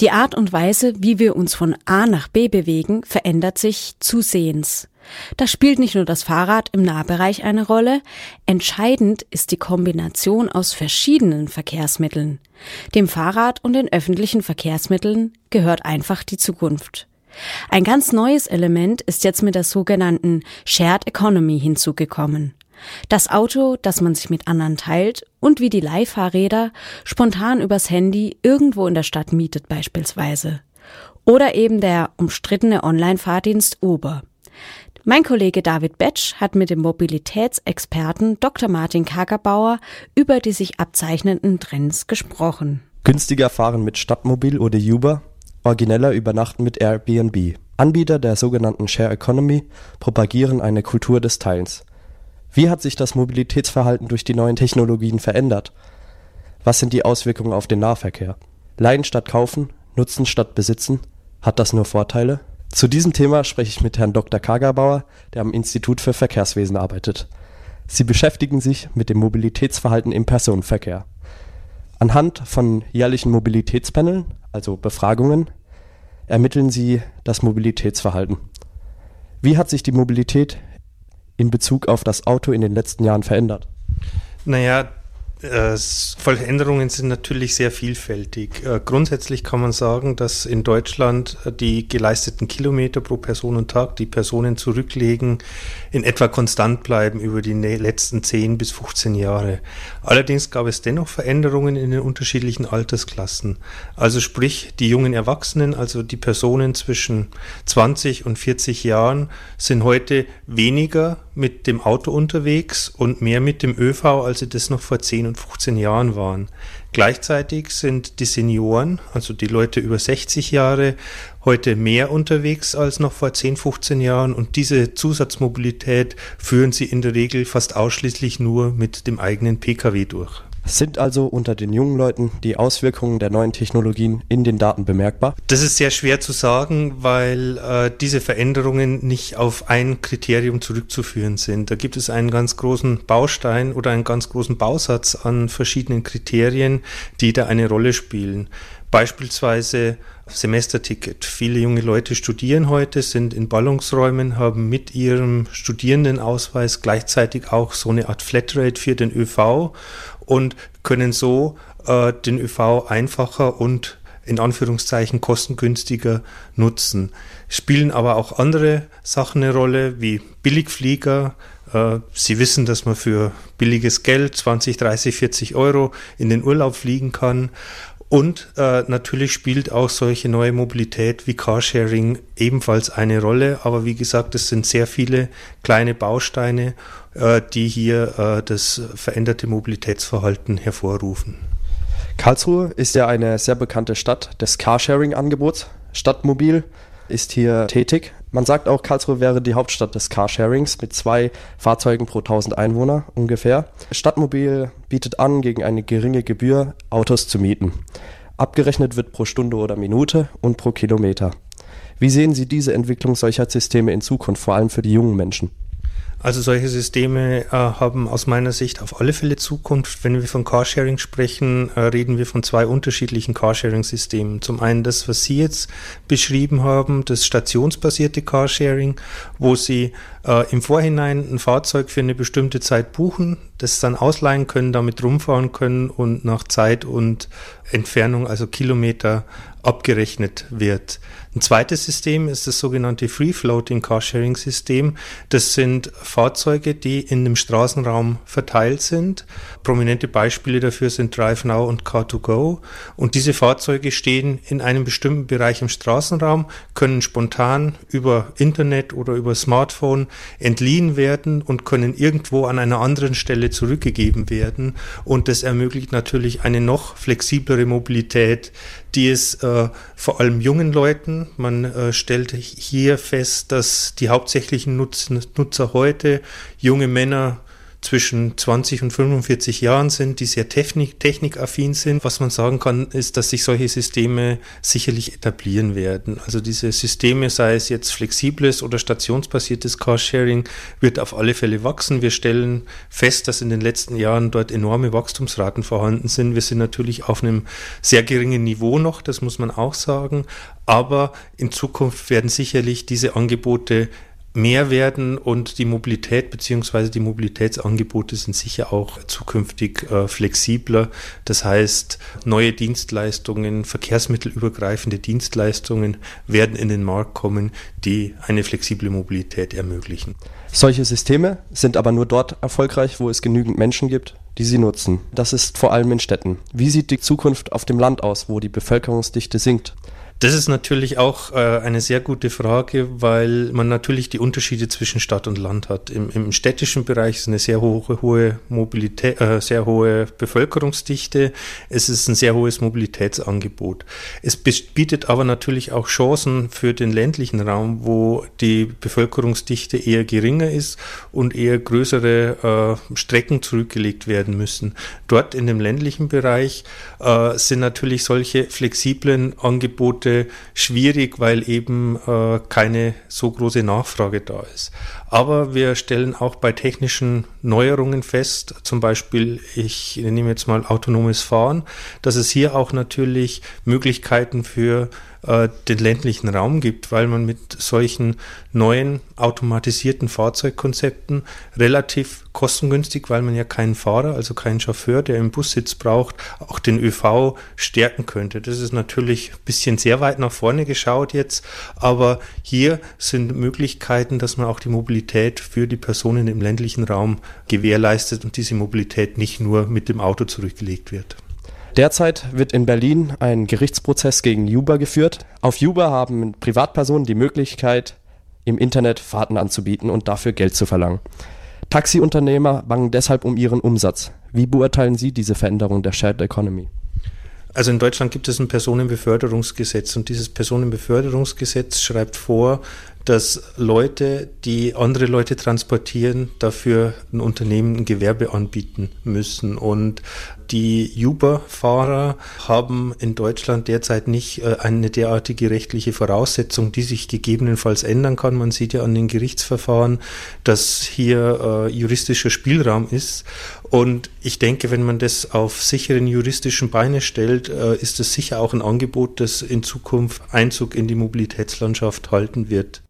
Die Art und Weise, wie wir uns von A nach B bewegen, verändert sich zusehends. Da spielt nicht nur das Fahrrad im Nahbereich eine Rolle, entscheidend ist die Kombination aus verschiedenen Verkehrsmitteln. Dem Fahrrad und den öffentlichen Verkehrsmitteln gehört einfach die Zukunft. Ein ganz neues Element ist jetzt mit der sogenannten Shared Economy hinzugekommen. Das Auto, das man sich mit anderen teilt und wie die Leihfahrräder spontan übers Handy irgendwo in der Stadt mietet beispielsweise. Oder eben der umstrittene Online-Fahrdienst Uber. Mein Kollege David Betsch hat mit dem Mobilitätsexperten Dr. Martin Kagerbauer über die sich abzeichnenden Trends gesprochen. Günstiger fahren mit Stadtmobil oder Uber, origineller übernachten mit Airbnb. Anbieter der sogenannten Share Economy propagieren eine Kultur des Teilens. Wie hat sich das Mobilitätsverhalten durch die neuen Technologien verändert? Was sind die Auswirkungen auf den Nahverkehr? Leihen statt kaufen, nutzen statt besitzen? Hat das nur Vorteile? Zu diesem Thema spreche ich mit Herrn Dr. Kagerbauer, der am Institut für Verkehrswesen arbeitet. Sie beschäftigen sich mit dem Mobilitätsverhalten im Personenverkehr. Anhand von jährlichen Mobilitätspaneln, also Befragungen, ermitteln sie das Mobilitätsverhalten. Wie hat sich die Mobilität in Bezug auf das Auto in den letzten Jahren verändert? Naja, äh, Veränderungen sind natürlich sehr vielfältig. Äh, grundsätzlich kann man sagen, dass in Deutschland äh, die geleisteten Kilometer pro Person und Tag, die Personen zurücklegen, in etwa konstant bleiben über die letzten 10 bis 15 Jahre. Allerdings gab es dennoch Veränderungen in den unterschiedlichen Altersklassen. Also sprich, die jungen Erwachsenen, also die Personen zwischen 20 und 40 Jahren, sind heute weniger mit dem Auto unterwegs und mehr mit dem ÖV, als sie das noch vor 10 und 15 Jahren waren. Gleichzeitig sind die Senioren, also die Leute über 60 Jahre, heute mehr unterwegs als noch vor 10, 15 Jahren und diese Zusatzmobilität führen sie in der Regel fast ausschließlich nur mit dem eigenen Pkw durch. Sind also unter den jungen Leuten die Auswirkungen der neuen Technologien in den Daten bemerkbar? Das ist sehr schwer zu sagen, weil äh, diese Veränderungen nicht auf ein Kriterium zurückzuführen sind. Da gibt es einen ganz großen Baustein oder einen ganz großen Bausatz an verschiedenen Kriterien, die da eine Rolle spielen. Beispielsweise Semesterticket. Viele junge Leute studieren heute, sind in Ballungsräumen, haben mit ihrem Studierendenausweis gleichzeitig auch so eine Art Flatrate für den ÖV und können so äh, den ÖV einfacher und in Anführungszeichen kostengünstiger nutzen. Spielen aber auch andere Sachen eine Rolle, wie Billigflieger. Äh, Sie wissen, dass man für billiges Geld 20, 30, 40 Euro in den Urlaub fliegen kann. Und äh, natürlich spielt auch solche neue Mobilität wie Carsharing ebenfalls eine Rolle. Aber wie gesagt, es sind sehr viele kleine Bausteine, äh, die hier äh, das veränderte Mobilitätsverhalten hervorrufen. Karlsruhe ist ja eine sehr bekannte Stadt des Carsharing-Angebots. Stadtmobil ist hier tätig. Man sagt auch, Karlsruhe wäre die Hauptstadt des Carsharings mit zwei Fahrzeugen pro 1000 Einwohner ungefähr. Stadtmobil bietet an, gegen eine geringe Gebühr Autos zu mieten. Abgerechnet wird pro Stunde oder Minute und pro Kilometer. Wie sehen Sie diese Entwicklung solcher Systeme in Zukunft, vor allem für die jungen Menschen? Also solche Systeme äh, haben aus meiner Sicht auf alle Fälle Zukunft. Wenn wir von Carsharing sprechen, äh, reden wir von zwei unterschiedlichen Carsharing-Systemen. Zum einen das, was Sie jetzt beschrieben haben, das stationsbasierte Carsharing, wo Sie äh, im Vorhinein ein Fahrzeug für eine bestimmte Zeit buchen, das dann ausleihen können, damit rumfahren können und nach Zeit und Entfernung, also Kilometer, abgerechnet wird. Ein zweites System ist das sogenannte Free Floating Carsharing System. Das sind Fahrzeuge, die in dem Straßenraum verteilt sind. Prominente Beispiele dafür sind DriveNow und Car2Go. Und diese Fahrzeuge stehen in einem bestimmten Bereich im Straßenraum, können spontan über Internet oder über Smartphone entliehen werden und können irgendwo an einer anderen Stelle zurückgegeben werden. Und das ermöglicht natürlich eine noch flexiblere Mobilität, die es äh, vor allem jungen Leuten man äh, stellt hier fest, dass die hauptsächlichen Nutz Nutzer heute junge Männer zwischen 20 und 45 Jahren sind, die sehr technik, technikaffin sind. Was man sagen kann, ist, dass sich solche Systeme sicherlich etablieren werden. Also diese Systeme, sei es jetzt flexibles oder stationsbasiertes Carsharing, wird auf alle Fälle wachsen. Wir stellen fest, dass in den letzten Jahren dort enorme Wachstumsraten vorhanden sind. Wir sind natürlich auf einem sehr geringen Niveau noch, das muss man auch sagen. Aber in Zukunft werden sicherlich diese Angebote mehr werden und die Mobilität beziehungsweise die Mobilitätsangebote sind sicher auch zukünftig äh, flexibler. Das heißt, neue Dienstleistungen, verkehrsmittelübergreifende Dienstleistungen werden in den Markt kommen, die eine flexible Mobilität ermöglichen. Solche Systeme sind aber nur dort erfolgreich, wo es genügend Menschen gibt, die sie nutzen. Das ist vor allem in Städten. Wie sieht die Zukunft auf dem Land aus, wo die Bevölkerungsdichte sinkt? Das ist natürlich auch äh, eine sehr gute Frage, weil man natürlich die Unterschiede zwischen Stadt und Land hat. Im, im städtischen Bereich ist eine sehr hohe, hohe Mobilität, äh, sehr hohe Bevölkerungsdichte. Es ist ein sehr hohes Mobilitätsangebot. Es bietet aber natürlich auch Chancen für den ländlichen Raum, wo die Bevölkerungsdichte eher geringer ist und eher größere äh, Strecken zurückgelegt werden müssen. Dort in dem ländlichen Bereich äh, sind natürlich solche flexiblen Angebote Produkte schwierig, weil eben äh, keine so große Nachfrage da ist. Aber wir stellen auch bei technischen Neuerungen fest, zum Beispiel, ich nehme jetzt mal autonomes Fahren, dass es hier auch natürlich Möglichkeiten für äh, den ländlichen Raum gibt, weil man mit solchen neuen automatisierten Fahrzeugkonzepten relativ kostengünstig, weil man ja keinen Fahrer, also keinen Chauffeur, der im Bussitz braucht, auch den ÖV stärken könnte. Das ist natürlich ein bisschen sehr weit nach vorne geschaut jetzt, aber hier sind Möglichkeiten, dass man auch die Mobilität für die Personen im ländlichen Raum gewährleistet und diese Mobilität nicht nur mit dem Auto zurückgelegt wird. Derzeit wird in Berlin ein Gerichtsprozess gegen Uber geführt. Auf Uber haben Privatpersonen die Möglichkeit, im Internet Fahrten anzubieten und dafür Geld zu verlangen. Taxiunternehmer bangen deshalb um ihren Umsatz. Wie beurteilen Sie diese Veränderung der Shared Economy? Also in Deutschland gibt es ein Personenbeförderungsgesetz und dieses Personenbeförderungsgesetz schreibt vor, dass Leute, die andere Leute transportieren, dafür ein Unternehmen ein Gewerbe anbieten müssen. Und die Uber-Fahrer haben in Deutschland derzeit nicht äh, eine derartige rechtliche Voraussetzung, die sich gegebenenfalls ändern kann. Man sieht ja an den Gerichtsverfahren, dass hier äh, juristischer Spielraum ist. Und ich denke, wenn man das auf sicheren juristischen Beine stellt, äh, ist es sicher auch ein Angebot, das in Zukunft Einzug in die Mobilitätslandschaft halten wird.